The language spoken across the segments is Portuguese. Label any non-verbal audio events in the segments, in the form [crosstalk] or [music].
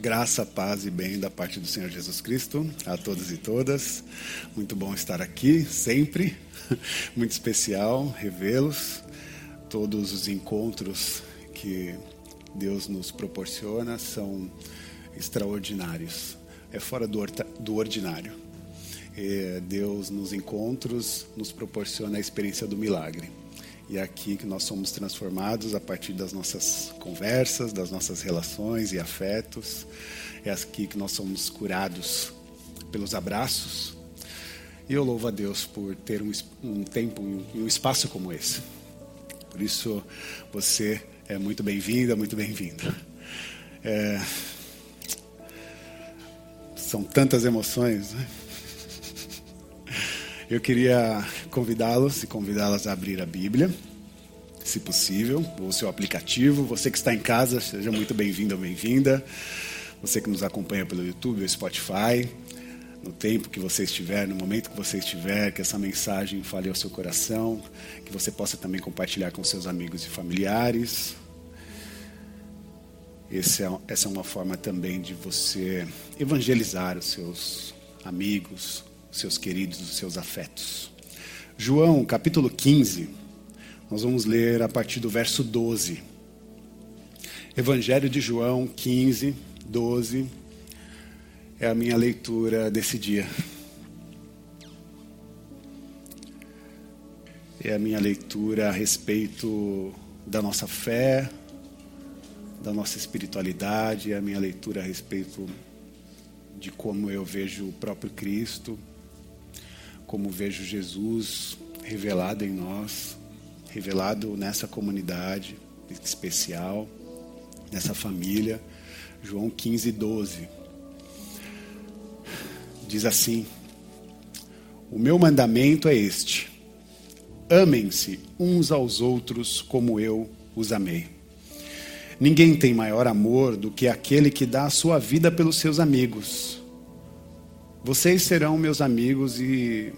Graça, paz e bem da parte do Senhor Jesus Cristo a todos e todas. Muito bom estar aqui, sempre. [laughs] Muito especial revê-los. Todos os encontros que Deus nos proporciona são extraordinários. É fora do, do ordinário. E Deus, nos encontros, nos proporciona a experiência do milagre. E é aqui que nós somos transformados a partir das nossas conversas, das nossas relações e afetos. É aqui que nós somos curados pelos abraços. E eu louvo a Deus por ter um, um tempo e um, um espaço como esse. Por isso, você é muito bem-vinda, muito bem-vindo. É... São tantas emoções, né? Eu queria convidá-los e convidá-las a abrir a Bíblia, se possível, ou seu aplicativo. Você que está em casa, seja muito bem-vindo ou bem-vinda. Você que nos acompanha pelo YouTube ou Spotify, no tempo que você estiver, no momento que você estiver, que essa mensagem fale ao seu coração, que você possa também compartilhar com seus amigos e familiares. É, essa é uma forma também de você evangelizar os seus amigos, seus queridos, os seus afetos. João, capítulo 15, nós vamos ler a partir do verso 12. Evangelho de João 15, 12, é a minha leitura desse dia. É a minha leitura a respeito da nossa fé, da nossa espiritualidade, é a minha leitura a respeito de como eu vejo o próprio Cristo como vejo Jesus revelado em nós, revelado nessa comunidade especial, nessa família. João 15, 12. Diz assim: O meu mandamento é este: amem-se uns aos outros como eu os amei. Ninguém tem maior amor do que aquele que dá a sua vida pelos seus amigos. Vocês serão meus amigos e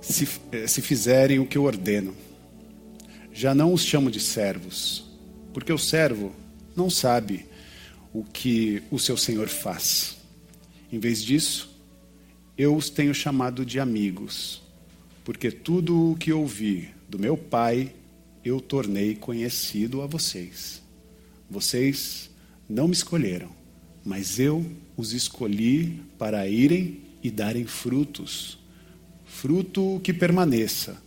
se, eh, se fizerem o que eu ordeno. Já não os chamo de servos, porque o servo não sabe o que o seu senhor faz. Em vez disso, eu os tenho chamado de amigos, porque tudo o que ouvi do meu Pai eu tornei conhecido a vocês. Vocês não me escolheram, mas eu os escolhi para irem e darem frutos, fruto que permaneça,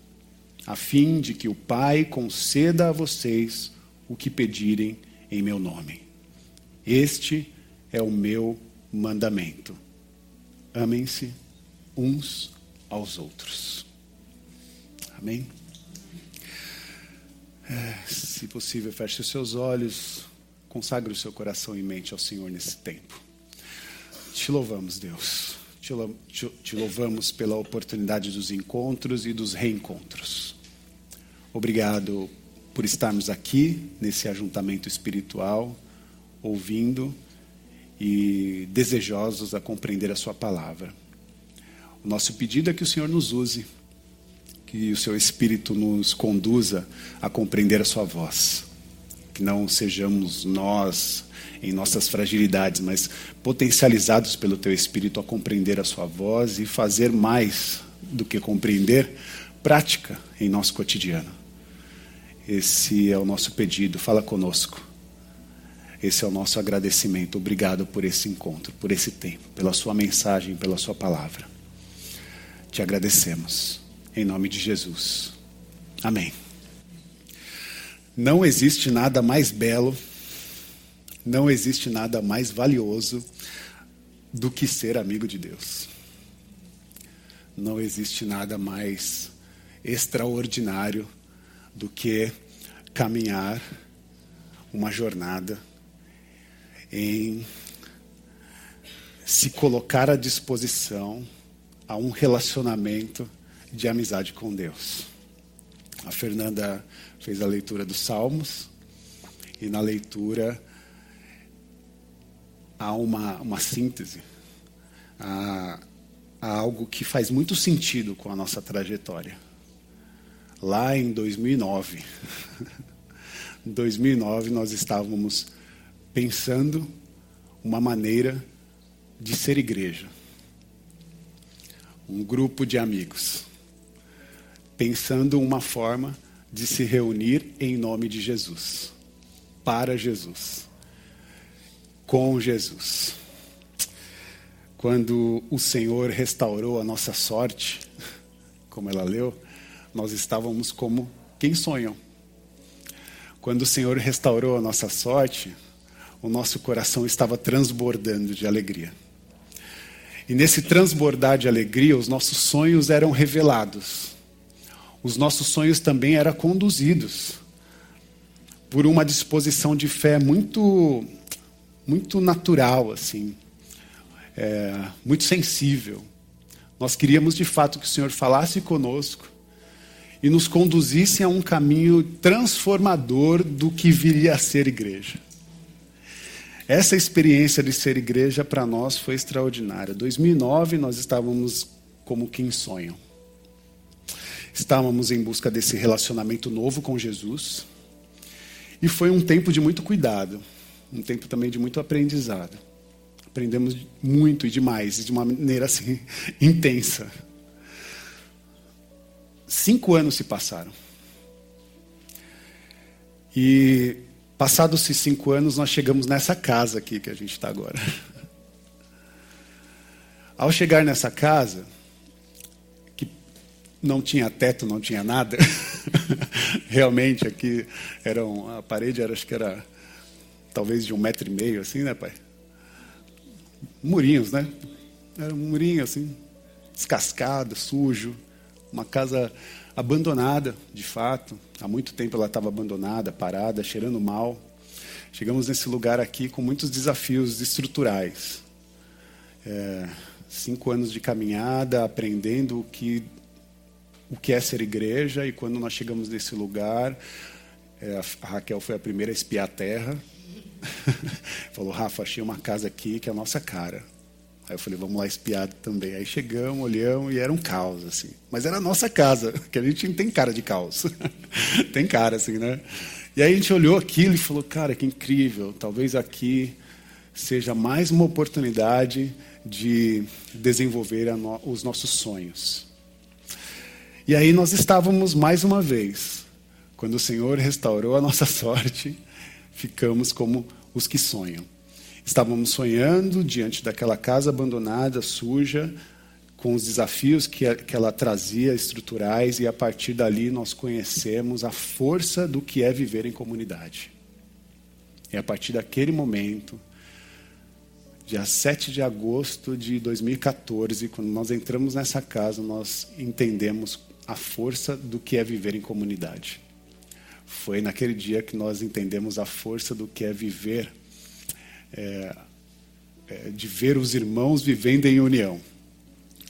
a fim de que o Pai conceda a vocês o que pedirem em meu nome. Este é o meu mandamento. Amem-se uns aos outros. Amém? É, se possível, feche os seus olhos, consagre o seu coração e mente ao Senhor nesse tempo. Te louvamos, Deus. Te louvamos pela oportunidade dos encontros e dos reencontros. Obrigado por estarmos aqui nesse ajuntamento espiritual, ouvindo e desejosos a compreender a Sua palavra. O nosso pedido é que o Senhor nos use, que o Seu Espírito nos conduza a compreender a Sua voz, que não sejamos nós em nossas fragilidades, mas potencializados pelo Teu Espírito a compreender a Sua voz e fazer mais do que compreender, prática em nosso cotidiano. Esse é o nosso pedido, fala conosco. Esse é o nosso agradecimento. Obrigado por esse encontro, por esse tempo, pela Sua mensagem, pela Sua palavra. Te agradecemos. Em nome de Jesus. Amém. Não existe nada mais belo não existe nada mais valioso do que ser amigo de Deus. Não existe nada mais extraordinário do que caminhar uma jornada em se colocar à disposição a um relacionamento de amizade com Deus. A Fernanda fez a leitura dos Salmos e na leitura há uma, uma síntese, há, há algo que faz muito sentido com a nossa trajetória. Lá em 2009, em 2009 nós estávamos pensando uma maneira de ser igreja. Um grupo de amigos, pensando uma forma de se reunir em nome de Jesus, para Jesus, com Jesus. Quando o Senhor restaurou a nossa sorte, como ela leu, nós estávamos como quem sonham. Quando o Senhor restaurou a nossa sorte, o nosso coração estava transbordando de alegria. E nesse transbordar de alegria, os nossos sonhos eram revelados. Os nossos sonhos também eram conduzidos por uma disposição de fé muito, muito natural, assim, é, muito sensível. Nós queríamos de fato que o Senhor falasse conosco e nos conduzisse a um caminho transformador do que viria a ser igreja. Essa experiência de ser igreja para nós foi extraordinária. 2009 nós estávamos como quem sonham. Estávamos em busca desse relacionamento novo com Jesus. E foi um tempo de muito cuidado, um tempo também de muito aprendizado. Aprendemos muito e demais, e de uma maneira assim [laughs] intensa. Cinco anos se passaram. E passados esses cinco anos, nós chegamos nessa casa aqui que a gente está agora. [laughs] Ao chegar nessa casa, não tinha teto, não tinha nada, [laughs] realmente aqui era um, a parede era, acho que era talvez de um metro e meio, assim, né, pai? Murinhos, né? Era um murinho assim, descascado, sujo. Uma casa abandonada, de fato. Há muito tempo ela estava abandonada, parada, cheirando mal. Chegamos nesse lugar aqui com muitos desafios estruturais. É, cinco anos de caminhada, aprendendo o que, o que é ser igreja. E quando nós chegamos nesse lugar, é, a Raquel foi a primeira a espiar a terra. [laughs] Falou, Rafa, achei uma casa aqui que é a nossa cara. Aí eu falei, vamos lá espiar também. Aí chegamos, olhamos e era um caos, assim. Mas era a nossa casa, [laughs] que a gente tem cara de caos. [laughs] tem cara, assim, né? E aí a gente olhou aquilo e falou, cara, que incrível. Talvez aqui seja mais uma oportunidade de desenvolver no, os nossos sonhos. E aí nós estávamos mais uma vez, quando o Senhor restaurou a nossa [laughs] sorte, ficamos como os que sonham. Estávamos sonhando diante daquela casa abandonada, suja, com os desafios que, ela trazia estruturais, e a partir dali nós conhecemos a força do que é viver em comunidade. E a partir daquele momento, dia 7 de agosto de 2014, quando nós entramos nessa casa, nós entendemos a força do que é viver em comunidade. Foi naquele dia que nós entendemos a força do que é viver é, é, de ver os irmãos vivendo em união,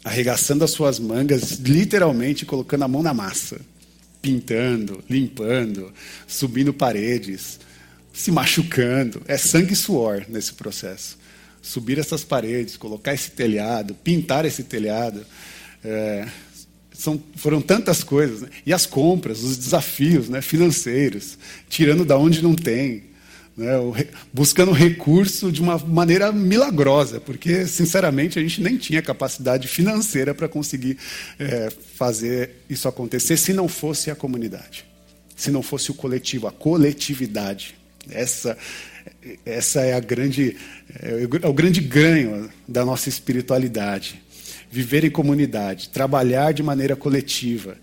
arregaçando as suas mangas, literalmente colocando a mão na massa, pintando, limpando, subindo paredes, se machucando. É sangue e suor nesse processo. Subir essas paredes, colocar esse telhado, pintar esse telhado. É, são, foram tantas coisas. Né? E as compras, os desafios né, financeiros, tirando da onde não tem né, buscando recurso de uma maneira milagrosa, porque, sinceramente, a gente nem tinha capacidade financeira para conseguir é, fazer isso acontecer se não fosse a comunidade, se não fosse o coletivo, a coletividade. Essa, essa é, a grande, é o grande ganho da nossa espiritualidade. Viver em comunidade, trabalhar de maneira coletiva,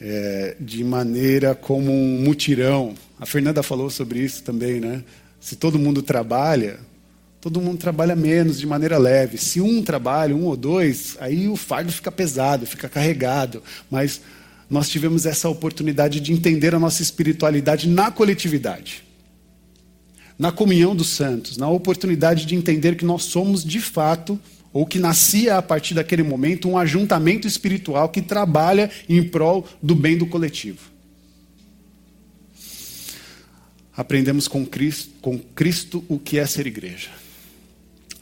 é, de maneira como um mutirão, a Fernanda falou sobre isso também, né? Se todo mundo trabalha, todo mundo trabalha menos, de maneira leve. Se um trabalha, um ou dois, aí o fardo fica pesado, fica carregado. Mas nós tivemos essa oportunidade de entender a nossa espiritualidade na coletividade, na comunhão dos santos, na oportunidade de entender que nós somos de fato, ou que nascia a partir daquele momento, um ajuntamento espiritual que trabalha em prol do bem do coletivo aprendemos com Cristo, com Cristo o que é ser igreja.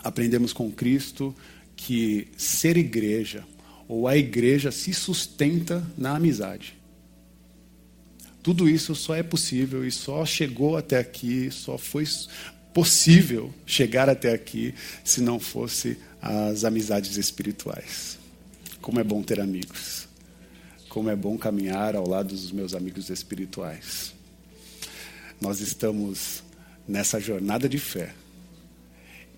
Aprendemos com Cristo que ser igreja, ou a igreja, se sustenta na amizade. Tudo isso só é possível e só chegou até aqui, só foi possível chegar até aqui se não fosse as amizades espirituais. Como é bom ter amigos. Como é bom caminhar ao lado dos meus amigos espirituais. Nós estamos nessa jornada de fé.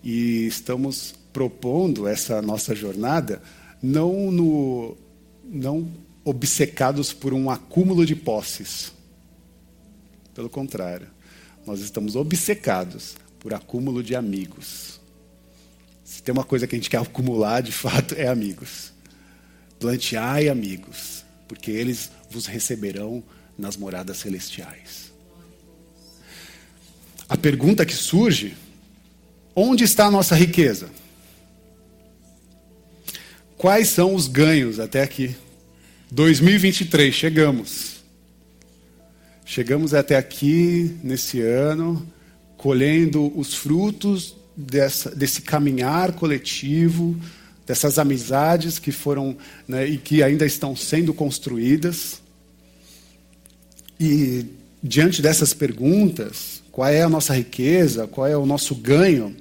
E estamos propondo essa nossa jornada não no não obcecados por um acúmulo de posses. Pelo contrário, nós estamos obcecados por acúmulo de amigos. Se tem uma coisa que a gente quer acumular, de fato, é amigos. Planteai amigos, porque eles vos receberão nas moradas celestiais. A pergunta que surge: onde está a nossa riqueza? Quais são os ganhos até aqui? 2023, chegamos. Chegamos até aqui nesse ano, colhendo os frutos dessa, desse caminhar coletivo, dessas amizades que foram né, e que ainda estão sendo construídas. E diante dessas perguntas, qual é a nossa riqueza, qual é o nosso ganho?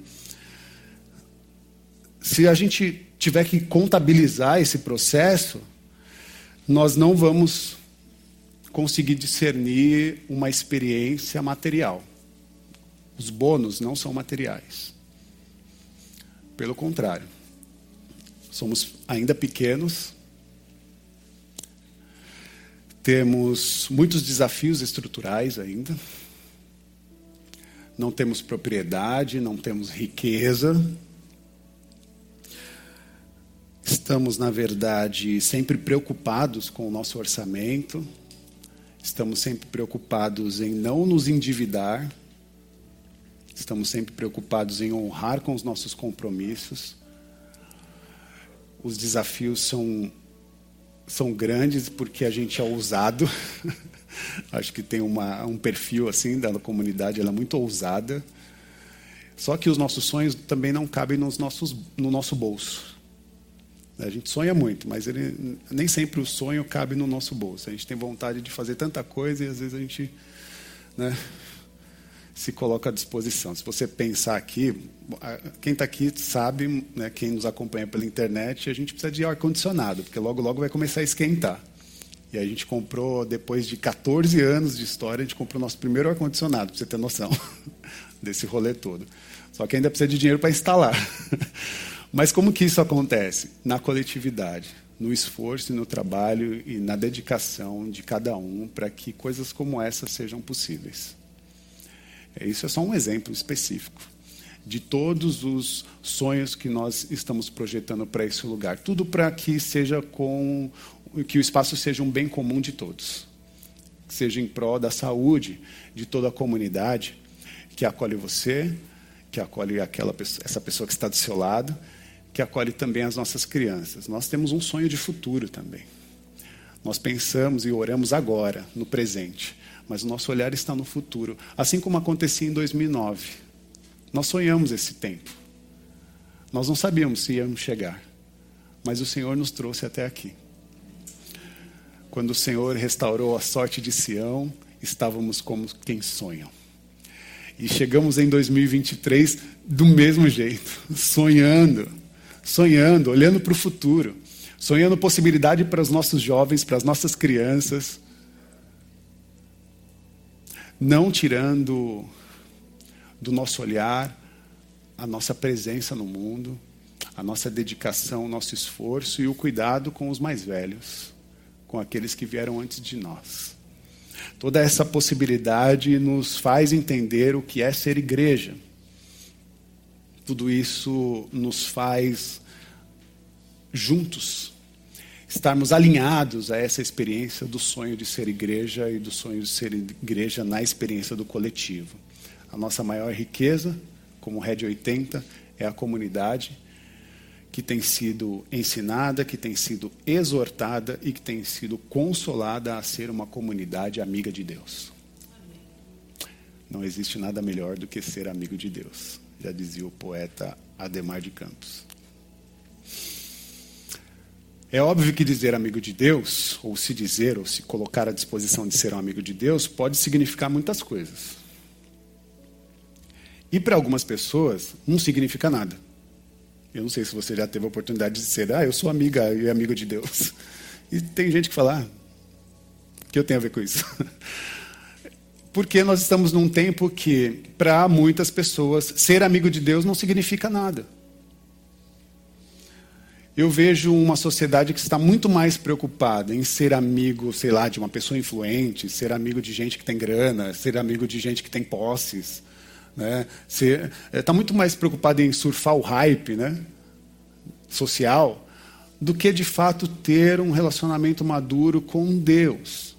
Se a gente tiver que contabilizar esse processo, nós não vamos conseguir discernir uma experiência material. Os bônus não são materiais. Pelo contrário, somos ainda pequenos, temos muitos desafios estruturais ainda, não temos propriedade, não temos riqueza, Estamos, na verdade, sempre preocupados com o nosso orçamento, estamos sempre preocupados em não nos endividar, estamos sempre preocupados em honrar com os nossos compromissos. Os desafios são, são grandes porque a gente é ousado. [laughs] Acho que tem uma, um perfil assim da comunidade, ela é muito ousada. Só que os nossos sonhos também não cabem nos nossos, no nosso bolso. A gente sonha muito, mas ele, nem sempre o sonho cabe no nosso bolso. A gente tem vontade de fazer tanta coisa e às vezes a gente né, se coloca à disposição. Se você pensar aqui, quem está aqui sabe, né, quem nos acompanha pela internet, a gente precisa de ar-condicionado, porque logo, logo vai começar a esquentar. E a gente comprou, depois de 14 anos de história, a gente comprou o nosso primeiro ar-condicionado, para você ter noção [laughs] desse rolê todo. Só que ainda precisa de dinheiro para instalar. [laughs] Mas como que isso acontece? Na coletividade, no esforço no trabalho e na dedicação de cada um para que coisas como essa sejam possíveis. Isso é só um exemplo específico de todos os sonhos que nós estamos projetando para esse lugar. Tudo para que seja com que o espaço seja um bem comum de todos. Que seja em prol da saúde de toda a comunidade que acolhe você, que acolhe aquela essa pessoa que está do seu lado que acolhe também as nossas crianças. Nós temos um sonho de futuro também. Nós pensamos e oramos agora, no presente, mas o nosso olhar está no futuro, assim como acontecia em 2009. Nós sonhamos esse tempo. Nós não sabíamos se íamos chegar, mas o Senhor nos trouxe até aqui. Quando o Senhor restaurou a sorte de Sião, estávamos como quem sonham. E chegamos em 2023 do mesmo jeito, [laughs] sonhando sonhando, olhando para o futuro, sonhando possibilidade para os nossos jovens, para as nossas crianças, não tirando do nosso olhar a nossa presença no mundo, a nossa dedicação, o nosso esforço e o cuidado com os mais velhos, com aqueles que vieram antes de nós. Toda essa possibilidade nos faz entender o que é ser igreja. Tudo isso nos faz juntos estarmos alinhados a essa experiência do sonho de ser igreja e do sonho de ser igreja na experiência do coletivo. A nossa maior riqueza, como Red 80, é a comunidade que tem sido ensinada, que tem sido exortada e que tem sido consolada a ser uma comunidade amiga de Deus. Não existe nada melhor do que ser amigo de Deus já dizia o poeta Ademar de Campos. É óbvio que dizer amigo de Deus, ou se dizer, ou se colocar à disposição de ser um amigo de Deus, pode significar muitas coisas. E para algumas pessoas, não significa nada. Eu não sei se você já teve a oportunidade de ser, ah, eu sou amiga e amigo de Deus. E tem gente que fala, ah, que eu tenho a ver com isso? [laughs] Porque nós estamos num tempo que, para muitas pessoas, ser amigo de Deus não significa nada. Eu vejo uma sociedade que está muito mais preocupada em ser amigo, sei lá, de uma pessoa influente, ser amigo de gente que tem grana, ser amigo de gente que tem posses. Né? Está eh, muito mais preocupada em surfar o hype né? social do que, de fato, ter um relacionamento maduro com Deus.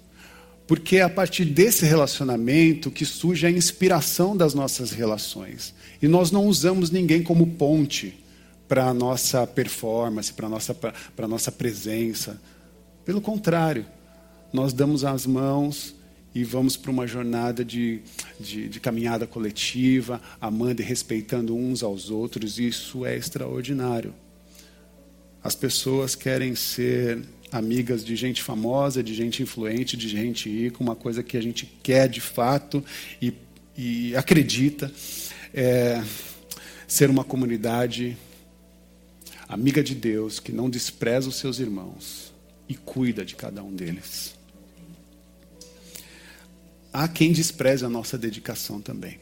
Porque é a partir desse relacionamento que surge a inspiração das nossas relações. E nós não usamos ninguém como ponte para a nossa performance, para a nossa, nossa presença. Pelo contrário, nós damos as mãos e vamos para uma jornada de, de, de, caminhada coletiva, amando e respeitando uns aos outros, e isso é extraordinário. As pessoas querem ser amigas de gente famosa, de gente influente, de gente rica, uma coisa que a gente quer de fato e, e acredita é ser uma comunidade amiga de Deus, que não despreza os seus irmãos e cuida de cada um deles. Há quem despreze a nossa dedicação também.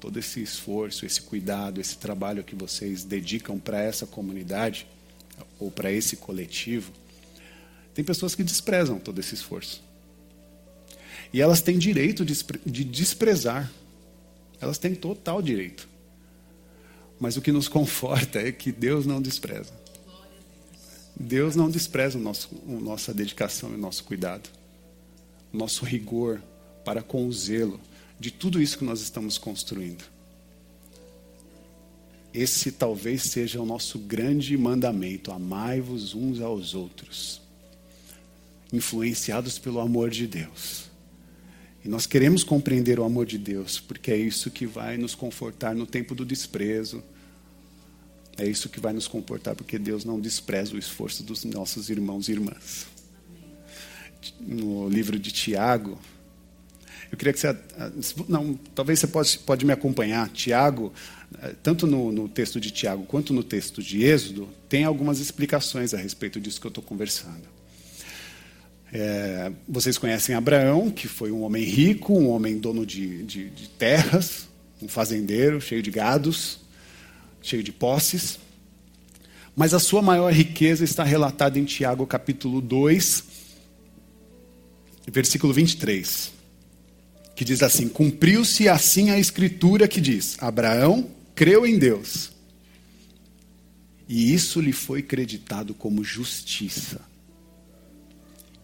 Todo esse esforço, esse cuidado, esse trabalho que vocês dedicam para essa comunidade, ou para esse coletivo, tem pessoas que desprezam todo esse esforço. E elas têm direito de desprezar. Elas têm total direito. Mas o que nos conforta é que Deus não despreza. Deus não despreza o nosso, a nossa dedicação e o nosso cuidado, o nosso rigor para com o zelo de tudo isso que nós estamos construindo. Esse talvez seja o nosso grande mandamento: amai-vos uns aos outros, influenciados pelo amor de Deus. E nós queremos compreender o amor de Deus, porque é isso que vai nos confortar no tempo do desprezo. É isso que vai nos comportar, porque Deus não despreza o esforço dos nossos irmãos e irmãs. No livro de Tiago, eu queria que você. Não, talvez você pode, pode me acompanhar. Tiago, tanto no, no, texto de Tiago quanto no texto de Êxodo, tem algumas explicações a respeito disso que eu estou conversando. É, vocês conhecem Abraão, que foi um homem rico, um homem dono de, de, de terras, um fazendeiro cheio de gados, cheio de posses. Mas a sua maior riqueza está relatada em Tiago capítulo 2, versículo 23 que diz assim: Cumpriu-se assim a escritura que diz: Abraão creu em Deus, e isso lhe foi creditado como justiça.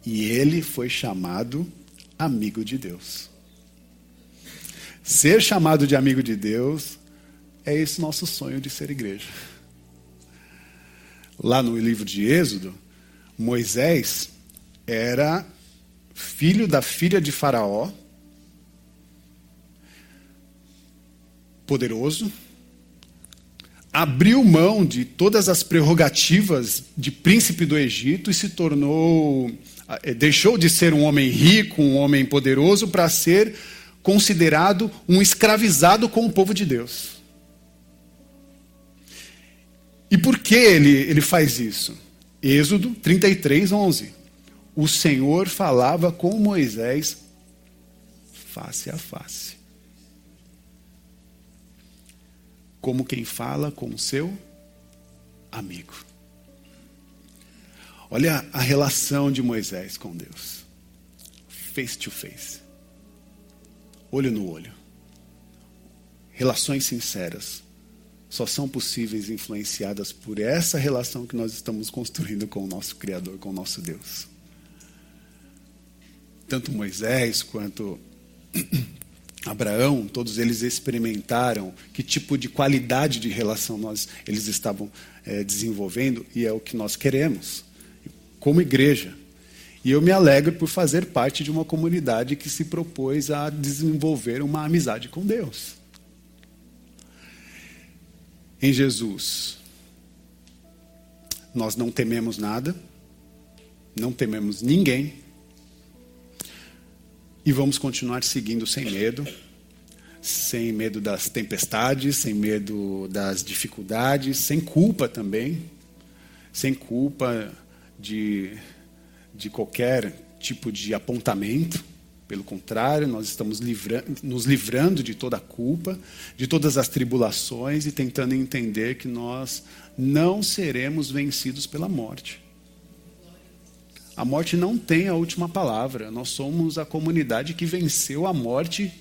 E ele foi chamado amigo de Deus. Ser chamado de amigo de Deus é esse nosso sonho de ser igreja. Lá no livro de Êxodo, Moisés era filho da filha de Faraó, poderoso, abriu mão de todas as prerrogativas de príncipe do Egito e se tornou, deixou de ser um homem rico, um homem poderoso, para ser considerado um escravizado com o povo de Deus. E por que ele, ele faz isso? Êxodo 33, 11. O Senhor falava com Moisés face a face. como quem fala com o seu amigo. Olha a relação de Moisés com Deus. Face to face. Olho no olho. Relações sinceras só são possíveis influenciadas por essa relação que nós estamos construindo com o nosso Criador, com o nosso Deus. Tanto Moisés quanto [clears throat] Abraão, todos eles experimentaram que tipo de qualidade de relação nós, eles estavam é, desenvolvendo e é o que nós queremos, como igreja. E eu me alegro por fazer parte de uma comunidade que se propôs a desenvolver uma amizade com Deus. Em Jesus, nós não tememos nada, não tememos ninguém, e vamos continuar seguindo sem medo, sem medo das tempestades, sem medo das dificuldades, sem culpa também, sem culpa de, de qualquer tipo de apontamento. Pelo contrário, nós estamos livra nos livrando de toda a culpa, de todas as tribulações e tentando entender que nós não seremos vencidos pela morte. A morte não tem a última palavra. Nós somos a comunidade que venceu a morte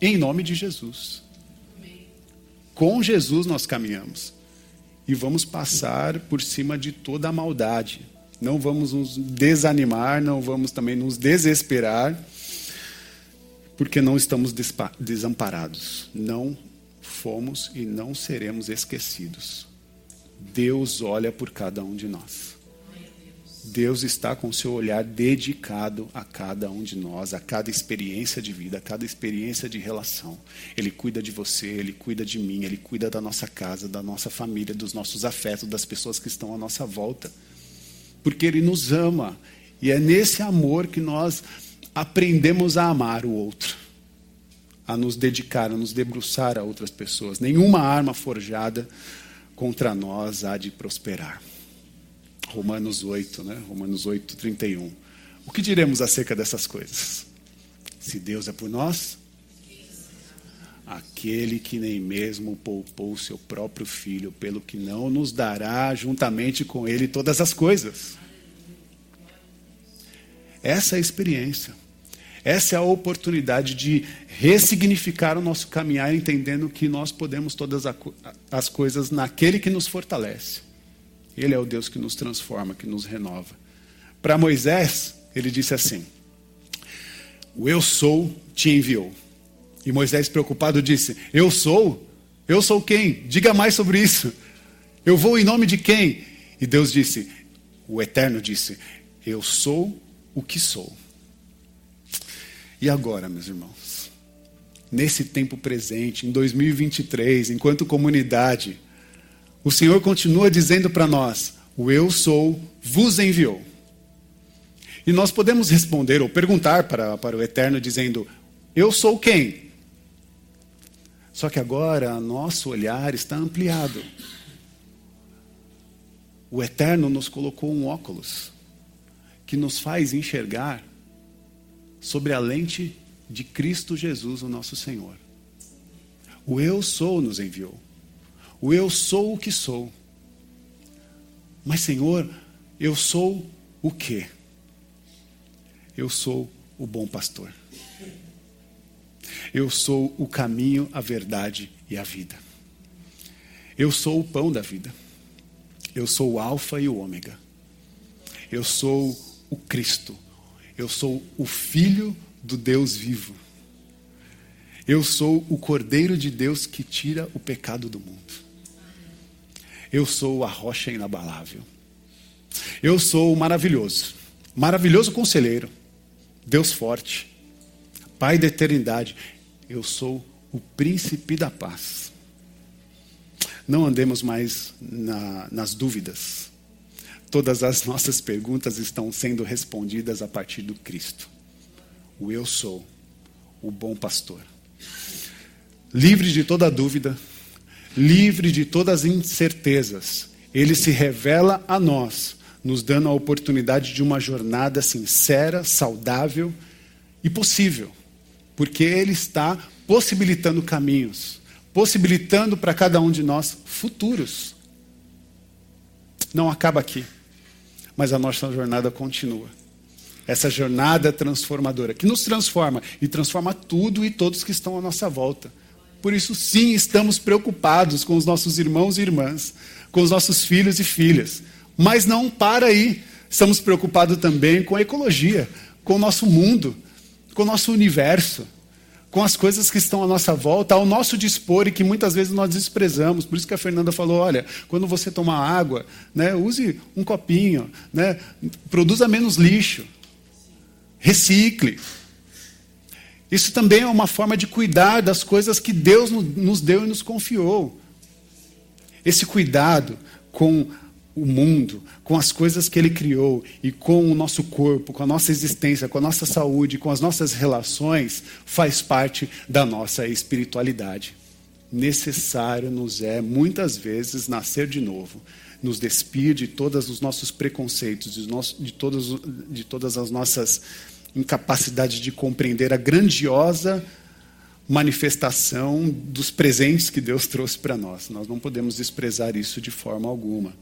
em nome de Jesus. Com Jesus nós caminhamos. E vamos passar por cima de toda a maldade. Não vamos nos desanimar, não vamos também nos desesperar, porque não estamos desamparados. Não fomos e não seremos esquecidos. Deus olha por cada um de nós. Deus está com o seu olhar dedicado a cada um de nós, a cada experiência de vida, a cada experiência de relação. Ele cuida de você, ele cuida de mim, ele cuida da nossa casa, da nossa família, dos nossos afetos, das pessoas que estão à nossa volta. Porque ele nos ama. E é nesse amor que nós aprendemos a amar o outro, a nos dedicar, a nos debruçar a outras pessoas. Nenhuma arma forjada contra nós há de prosperar. Romanos 8, né? Romanos 8, 31. O que diremos acerca dessas coisas? Se Deus é por nós, aquele que nem mesmo poupou seu próprio filho, pelo que não nos dará juntamente com ele todas as coisas. Essa é a experiência. Essa é a oportunidade de ressignificar o nosso caminhar, entendendo que nós podemos todas as coisas naquele que nos fortalece. Ele é o Deus que nos transforma, que nos renova. Para Moisés, ele disse assim: O eu sou te enviou. E Moisés, preocupado, disse: Eu sou? Eu sou quem? Diga mais sobre isso. Eu vou em nome de quem? E Deus disse: O Eterno disse: Eu sou o que sou. E agora, meus irmãos? Nesse tempo presente, em 2023, enquanto comunidade, o Senhor continua dizendo para nós: O eu sou vos enviou. E nós podemos responder ou perguntar para, para o Eterno dizendo: Eu sou quem? Só que agora nosso olhar está ampliado. O Eterno nos colocou um óculos que nos faz enxergar sobre a lente de Cristo Jesus, o nosso Senhor. O Eu sou nos enviou. O eu sou o que sou. Mas, Senhor, eu sou o quê? Eu sou o bom pastor. Eu sou o caminho, a verdade e a vida. Eu sou o pão da vida. Eu sou o Alfa e o Ômega. Eu sou o Cristo. Eu sou o Filho do Deus vivo. Eu sou o Cordeiro de Deus que tira o pecado do mundo. Eu sou a rocha inabalável. Eu sou o maravilhoso, maravilhoso conselheiro, Deus forte, Pai da eternidade. Eu sou o príncipe da paz. Não andemos mais na, nas dúvidas. Todas as nossas perguntas estão sendo respondidas a partir do Cristo. O eu sou, o bom pastor. Livre de toda dúvida, livre de todas as incertezas. Ele se revela a nós, nos dando a oportunidade de uma jornada sincera, saudável e possível, porque Ele está possibilitando caminhos, possibilitando para cada um de nós futuros. Não acaba aqui, mas a nossa jornada continua. Essa jornada transformadora, que nos transforma e transforma tudo e todos que estão à nossa volta. Por isso, sim, estamos preocupados com os nossos irmãos e irmãs, com os nossos filhos e filhas. Mas não para aí. Estamos preocupados também com a ecologia, com o nosso mundo, com o nosso universo, com as coisas que estão à nossa volta, ao nosso dispor e que muitas vezes nós desprezamos. Por isso que a Fernanda falou: olha, quando você tomar água, né, use um copinho, né, produza menos lixo, recicle. Isso também é uma forma de cuidar das coisas que Deus nos deu e nos confiou. Esse cuidado com o mundo, com as coisas que Ele criou e com o nosso corpo, com a nossa existência, com a nossa saúde, com as nossas relações, faz parte da nossa espiritualidade. Necessário nos é, muitas vezes, nascer de novo, nos despir de todos os nossos preconceitos, de, de, todos, de todas as nossas incapacidades de compreender a grandiosa manifestação dos presentes que Deus trouxe para nós. Nós não podemos desprezar isso de forma alguma.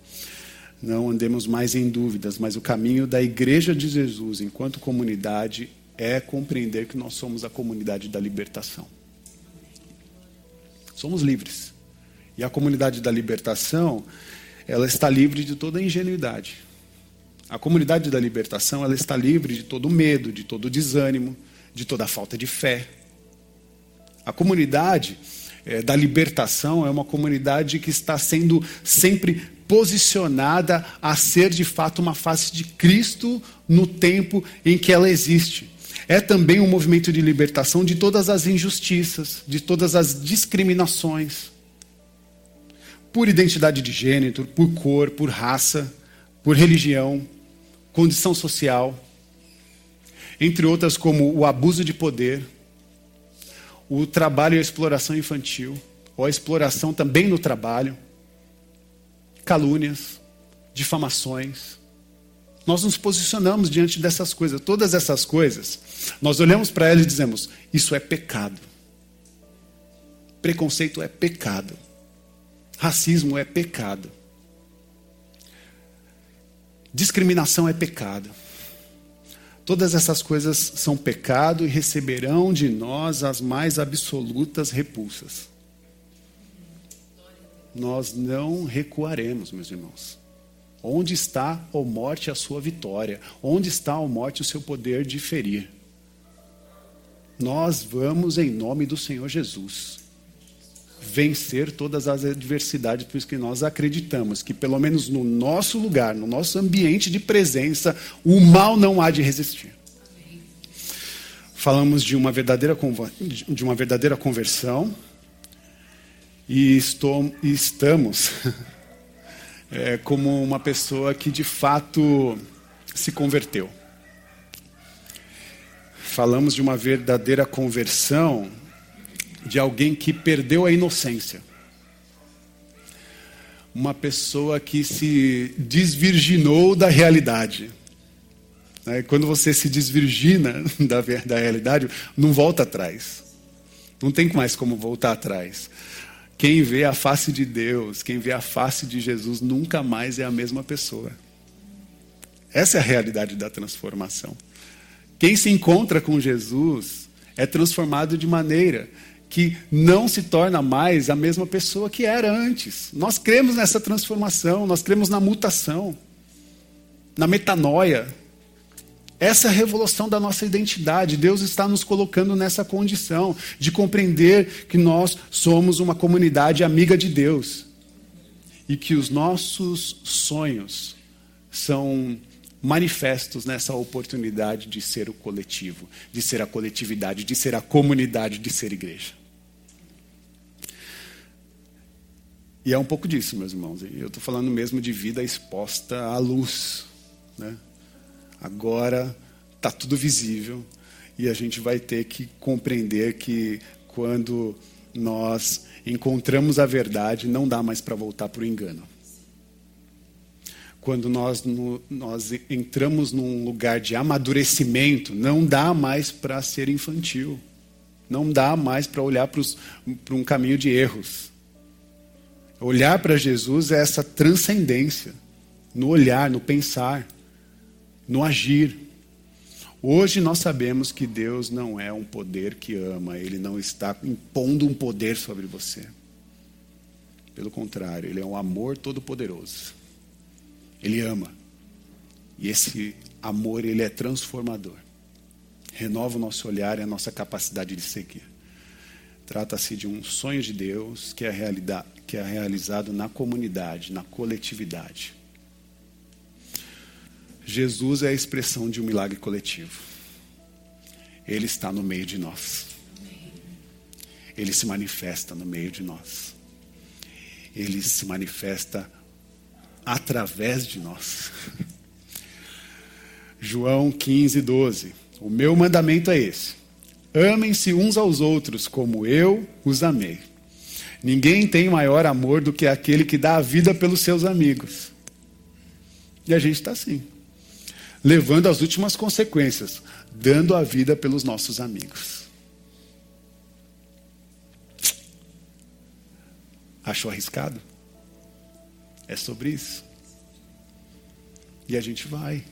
Não andemos mais em dúvidas, mas o caminho da Igreja de Jesus, enquanto comunidade, é compreender que nós somos a comunidade da libertação. Somos livres. E a comunidade da libertação, ela está livre de toda ingenuidade. A comunidade da libertação, ela está livre de todo medo, de todo desânimo, de toda falta de fé. A comunidade é, da libertação é uma comunidade que está sendo sempre posicionada a ser de fato uma face de Cristo no tempo em que ela existe. É também um movimento de libertação de todas as injustiças, de todas as discriminações, por identidade de gênero, por cor, por raça, por religião, condição social, entre outras como o abuso de poder, o trabalho e a exploração infantil, ou a exploração também no trabalho calúnias, difamações. Nós nos posicionamos diante dessas coisas, todas essas coisas, nós olhamos para elas e dizemos: isso é pecado. Preconceito é pecado. Racismo é pecado. Discriminação é pecado. Todas essas coisas são pecado e receberão de nós as mais absolutas repulsas nós não recuaremos, meus irmãos. Onde está, ó morte, a sua vitória? Onde está, ó morte, o seu poder de ferir? Nós vamos, em nome do Senhor Jesus, vencer todas as adversidades, por isso que nós acreditamos que, pelo menos no nosso lugar, no nosso ambiente de presença, o mal não há de resistir. Falamos de uma verdadeira, de uma verdadeira conversão, e, estou, estamos [laughs] é, como uma pessoa que de fato se converteu. Falamos de uma verdadeira conversão de alguém que perdeu a inocência. Uma pessoa que se desvirginou da realidade. Né, quando você se desvirgina [laughs] da realidade, não volta atrás. Não tem mais como voltar atrás. Quem vê a face de Deus, quem vê a face de Jesus, nunca mais é a mesma pessoa. Essa é a realidade da transformação. Quem se encontra com Jesus é transformado de maneira que não se torna mais a mesma pessoa que era antes. Nós cremos nessa transformação, nós cremos na mutação, na metanoia, essa é a revolução da nossa identidade. Deus está nos colocando nessa condição de compreender que nós somos uma comunidade amiga de Deus e que os nossos sonhos são manifestos nessa oportunidade de ser o coletivo, de ser a coletividade, de ser a comunidade, de ser igreja. E é um pouco disso, meus irmãos. Eu estou falando mesmo de vida exposta à luz. Né? Agora está tudo visível e a gente vai ter que compreender que quando nós encontramos a verdade, não dá mais para voltar para o engano. Quando nós, no, nós entramos num lugar de amadurecimento, não dá mais para ser infantil. Não dá mais para olhar para um caminho de erros. Olhar para Jesus é essa transcendência no olhar, no pensar no agir. Hoje nós sabemos que Deus não é um poder que ama, Ele não está impondo um poder sobre você. Pelo contrário, Ele é um amor todo-poderoso. Ele ama. E esse amor, ele é transformador. Renova o nosso olhar e a nossa capacidade de seguir. Trata-se de um sonho de Deus que é, que é realizado na comunidade, na coletividade. Jesus é a expressão de um milagre coletivo. Ele está no meio de nós. Ele se manifesta no meio de nós. Ele se manifesta através de nós. João 15, 12. O meu mandamento é esse: amem-se uns aos outros como eu os amei. Ninguém tem maior amor do que aquele que dá a vida pelos seus amigos. E a gente está assim, levando as últimas consequências, dando a vida pelos nossos amigos. Achou arriscado? É sobre isso. E a gente vai,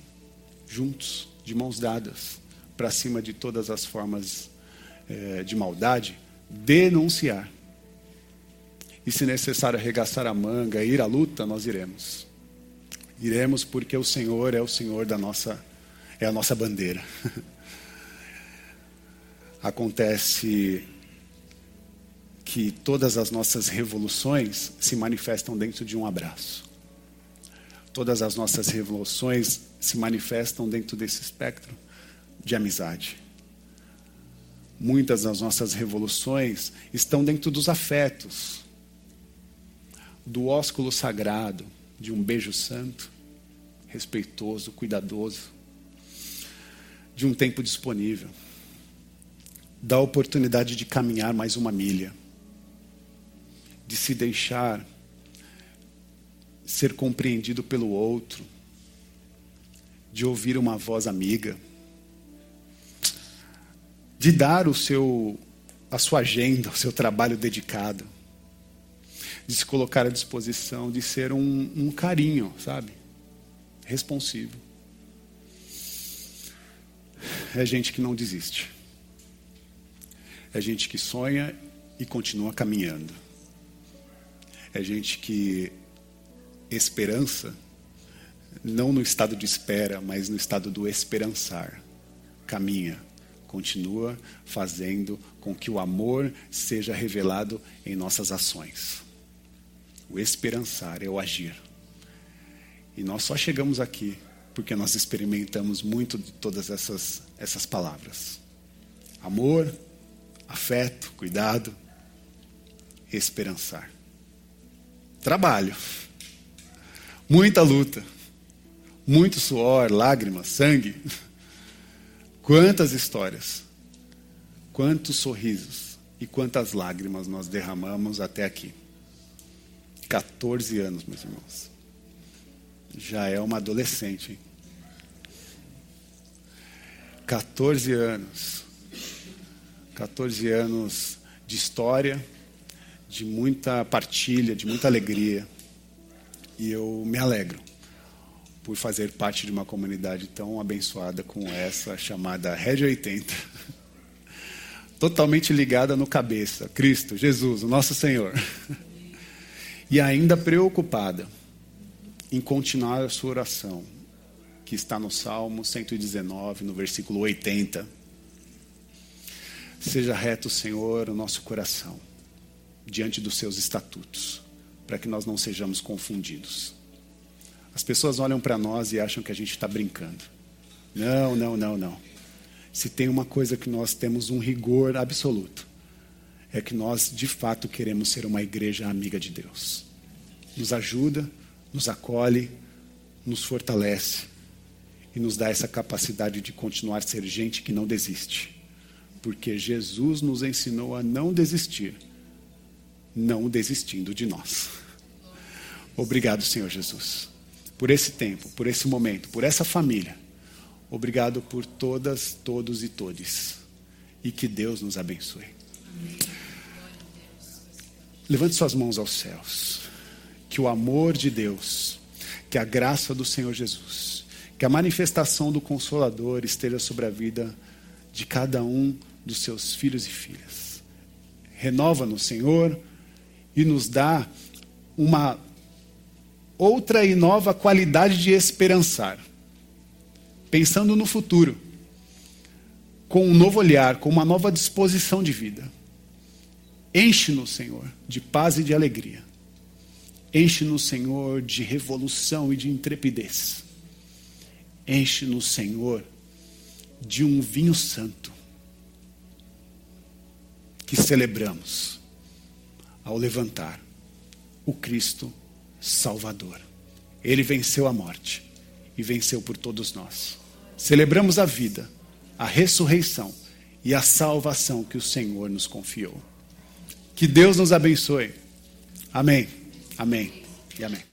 juntos, de mãos dadas, para cima de todas as formas é, de maldade, denunciar. E se necessário arregaçar a manga, ir à luta, nós iremos. Iremos porque o Senhor é o Senhor da nossa, é a nossa bandeira. [laughs] Acontece que todas as nossas revoluções se manifestam dentro de um abraço. Todas as nossas revoluções se manifestam dentro desse espectro de amizade. Muitas das nossas revoluções estão dentro dos afetos, do ósculo sagrado, de um beijo santo, respeitoso, cuidadoso, de um tempo disponível, da oportunidade de caminhar mais uma milha de se deixar ser compreendido pelo outro, de ouvir uma voz amiga, de dar o seu a sua agenda, o seu trabalho dedicado, de se colocar à disposição, de ser um, um carinho, sabe? Responsivo. É gente que não desiste. É gente que sonha e continua caminhando. É gente que esperança, não no estado de espera, mas no estado do esperançar. Caminha, continua fazendo com que o amor seja revelado em nossas ações. O esperançar é o agir. E nós só chegamos aqui porque nós experimentamos muito de todas essas, essas palavras: amor, afeto, cuidado, esperançar. Trabalho. Muita luta. Muito suor, lágrimas, sangue. Quantas histórias. Quantos sorrisos e quantas lágrimas nós derramamos até aqui. 14 anos, meus irmãos. Já é uma adolescente, hein? 14 anos. 14 anos de história de muita partilha, de muita alegria. E eu me alegro por fazer parte de uma comunidade tão abençoada como essa, chamada Rede 80. [laughs] Totalmente ligada no cabeça, Cristo, Jesus, o nosso Senhor. [laughs] E ainda preocupada em continuar a sua oração, que está no Salmo 119, no versículo 80. Seja reto, Senhor, o nosso coração diante dos seus estatutos, para que nós não sejamos confundidos. As pessoas olham para nós e acham que a gente está brincando. Não, não, não, não. Se tem uma coisa que nós temos um rigor absoluto, é que nós de fato queremos ser uma igreja amiga de Deus. Nos ajuda, nos acolhe, nos fortalece e nos dá essa capacidade de continuar ser gente que não desiste. Porque Jesus nos ensinou a não desistir não desistindo de nós. Obrigado, Senhor Jesus, por esse tempo, por esse momento, por essa família. Obrigado por todas, todos e todes. E que Deus nos abençoe. Levante suas mãos aos céus. Que o amor de Deus, que a graça do Senhor Jesus, que a manifestação do Consolador esteja sobre a vida de cada um dos seus filhos e filhas. Renova-nos, Senhor e nos dá uma outra e nova qualidade de esperançar. Pensando no futuro, com um novo olhar, com uma nova disposição de vida. Enche-nos, Senhor, de paz e de alegria. Enche-nos, Senhor, de revolução e de intrepidez. Enche-nos, Senhor, de um vinho santo que celebramos ao levantar o Cristo Salvador. Ele venceu a morte e venceu por todos nós. Celebramos a vida, a ressurreição e a salvação que o Senhor nos confiou. Que Deus nos abençoe. Amém. Amém e amém.